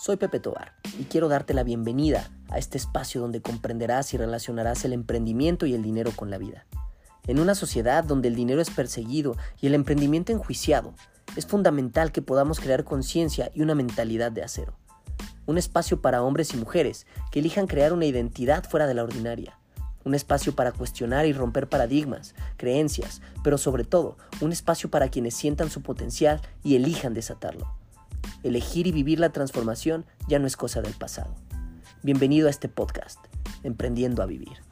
Soy Pepe Tobar y quiero darte la bienvenida a este espacio donde comprenderás y relacionarás el emprendimiento y el dinero con la vida. En una sociedad donde el dinero es perseguido y el emprendimiento enjuiciado, es fundamental que podamos crear conciencia y una mentalidad de acero. Un espacio para hombres y mujeres que elijan crear una identidad fuera de la ordinaria. Un espacio para cuestionar y romper paradigmas, creencias, pero sobre todo un espacio para quienes sientan su potencial y elijan desatarlo. Elegir y vivir la transformación ya no es cosa del pasado. Bienvenido a este podcast, Emprendiendo a Vivir.